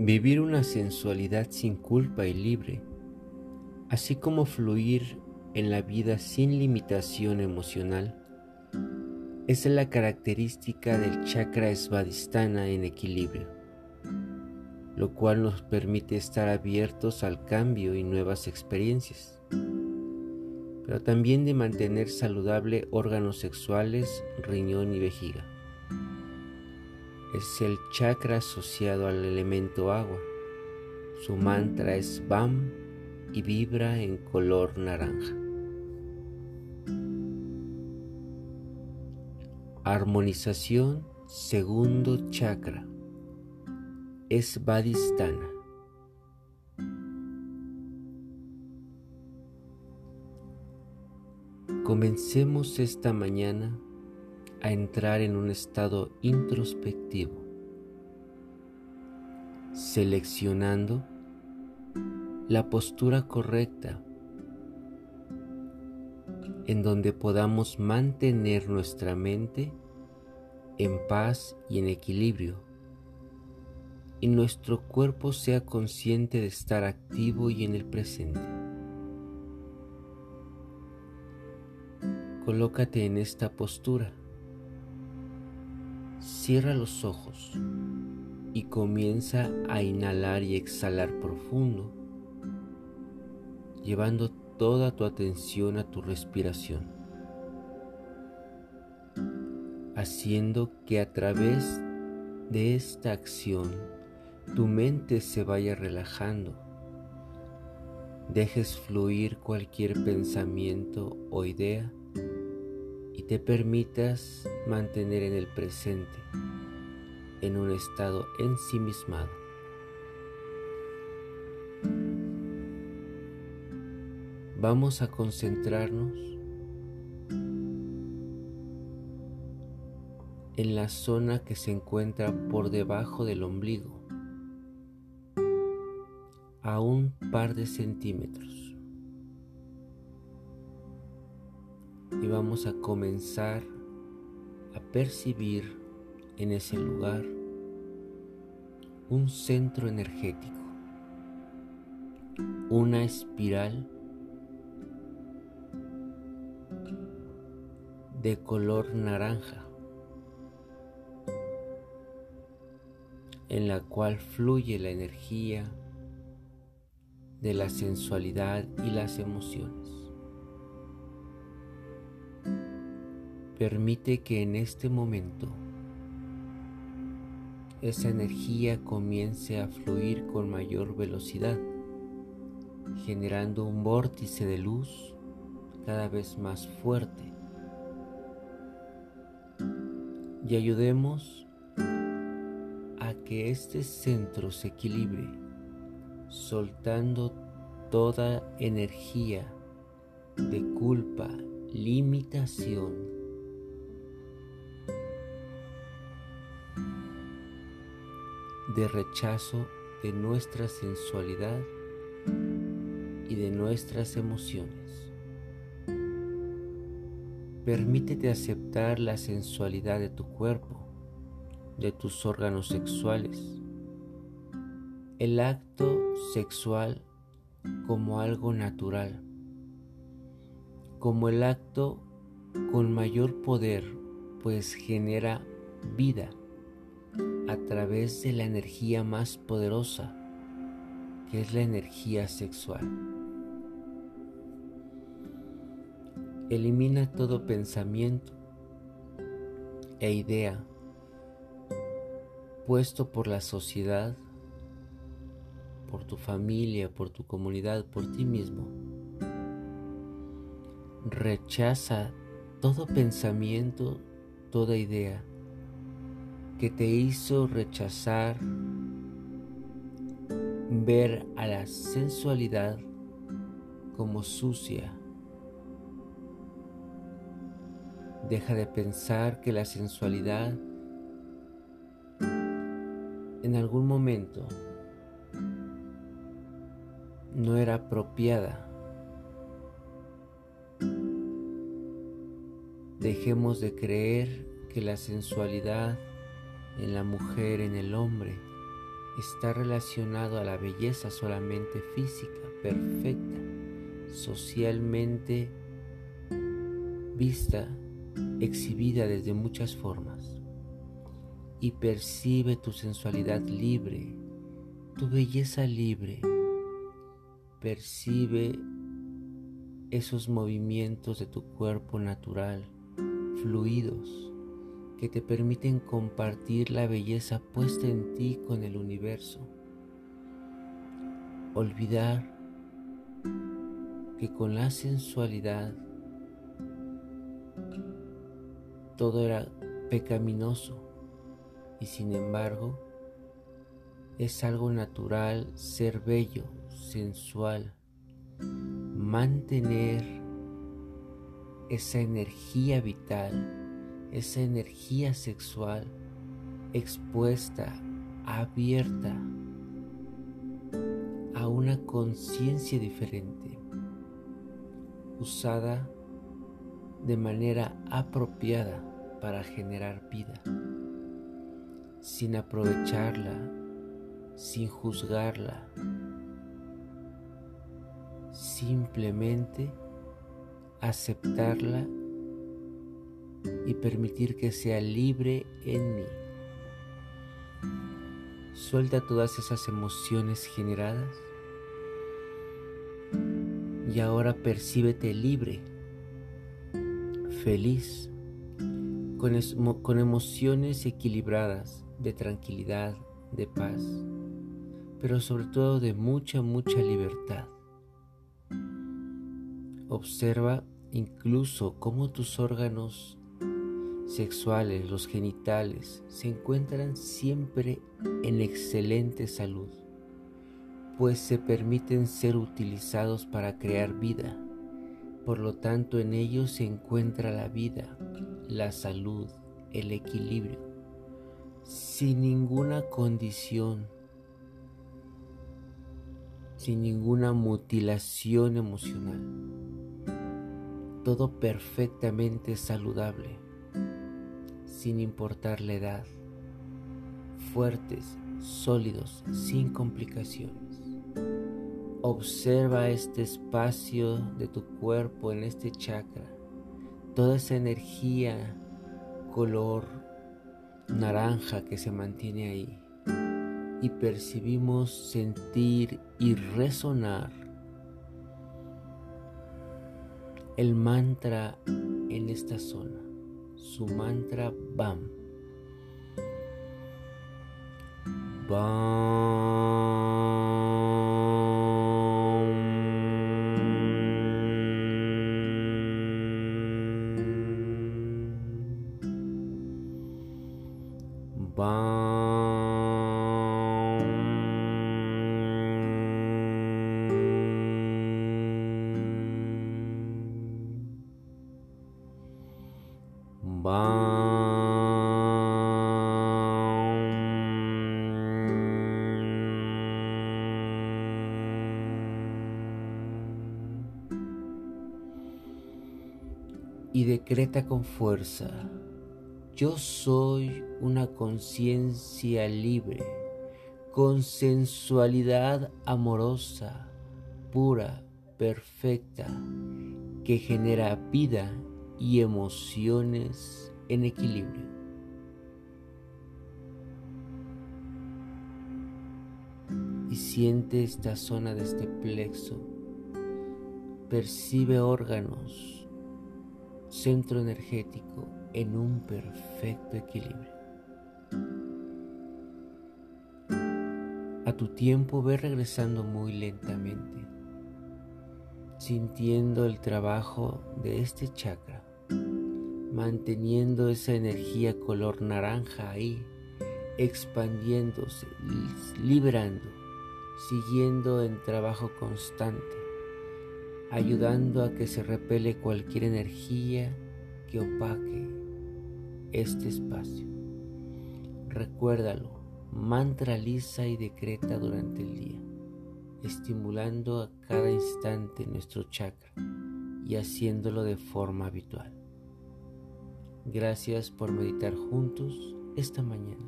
Vivir una sensualidad sin culpa y libre, así como fluir en la vida sin limitación emocional, es la característica del chakra svadhisthana en equilibrio, lo cual nos permite estar abiertos al cambio y nuevas experiencias, pero también de mantener saludable órganos sexuales, riñón y vejiga es el chakra asociado al elemento agua. Su mantra es BAM y vibra en color naranja. Armonización segundo chakra es Vadistana. Comencemos esta mañana a entrar en un estado introspectivo, seleccionando la postura correcta en donde podamos mantener nuestra mente en paz y en equilibrio y nuestro cuerpo sea consciente de estar activo y en el presente. Colócate en esta postura Cierra los ojos y comienza a inhalar y exhalar profundo, llevando toda tu atención a tu respiración, haciendo que a través de esta acción tu mente se vaya relajando, dejes fluir cualquier pensamiento o idea y te permitas mantener en el presente, en un estado ensimismado. Vamos a concentrarnos en la zona que se encuentra por debajo del ombligo, a un par de centímetros. Y vamos a comenzar a percibir en ese lugar un centro energético, una espiral de color naranja en la cual fluye la energía de la sensualidad y las emociones. Permite que en este momento esa energía comience a fluir con mayor velocidad, generando un vórtice de luz cada vez más fuerte. Y ayudemos a que este centro se equilibre, soltando toda energía de culpa, limitación de rechazo de nuestra sensualidad y de nuestras emociones. Permítete aceptar la sensualidad de tu cuerpo, de tus órganos sexuales, el acto sexual como algo natural, como el acto con mayor poder, pues genera vida a través de la energía más poderosa, que es la energía sexual. Elimina todo pensamiento e idea puesto por la sociedad, por tu familia, por tu comunidad, por ti mismo. Rechaza todo pensamiento, toda idea que te hizo rechazar ver a la sensualidad como sucia. Deja de pensar que la sensualidad en algún momento no era apropiada. Dejemos de creer que la sensualidad en la mujer, en el hombre, está relacionado a la belleza solamente física, perfecta, socialmente vista, exhibida desde muchas formas. Y percibe tu sensualidad libre, tu belleza libre. Percibe esos movimientos de tu cuerpo natural, fluidos que te permiten compartir la belleza puesta en ti con el universo. Olvidar que con la sensualidad todo era pecaminoso y sin embargo es algo natural ser bello, sensual, mantener esa energía vital esa energía sexual expuesta, abierta a una conciencia diferente, usada de manera apropiada para generar vida, sin aprovecharla, sin juzgarla, simplemente aceptarla y permitir que sea libre en mí. Suelta todas esas emociones generadas y ahora percíbete libre, feliz, con, con emociones equilibradas de tranquilidad, de paz, pero sobre todo de mucha, mucha libertad. Observa incluso cómo tus órganos sexuales, los genitales, se encuentran siempre en excelente salud, pues se permiten ser utilizados para crear vida. Por lo tanto, en ellos se encuentra la vida, la salud, el equilibrio, sin ninguna condición, sin ninguna mutilación emocional. Todo perfectamente saludable sin importar la edad, fuertes, sólidos, sin complicaciones. Observa este espacio de tu cuerpo en este chakra, toda esa energía color naranja que se mantiene ahí. Y percibimos sentir y resonar el mantra en esta zona su mantra BAM. BAM. Y decreta con fuerza, yo soy una conciencia libre, con sensualidad amorosa, pura, perfecta, que genera vida y emociones en equilibrio. Y siente esta zona de este plexo. Percibe órganos centro energético en un perfecto equilibrio. A tu tiempo ve regresando muy lentamente, sintiendo el trabajo de este chakra, manteniendo esa energía color naranja ahí, expandiéndose, liberando, siguiendo en trabajo constante ayudando a que se repele cualquier energía que opaque este espacio. Recuérdalo, mantraliza y decreta durante el día, estimulando a cada instante nuestro chakra y haciéndolo de forma habitual. Gracias por meditar juntos esta mañana.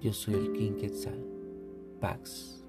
Yo soy el King Quetzal. Pax.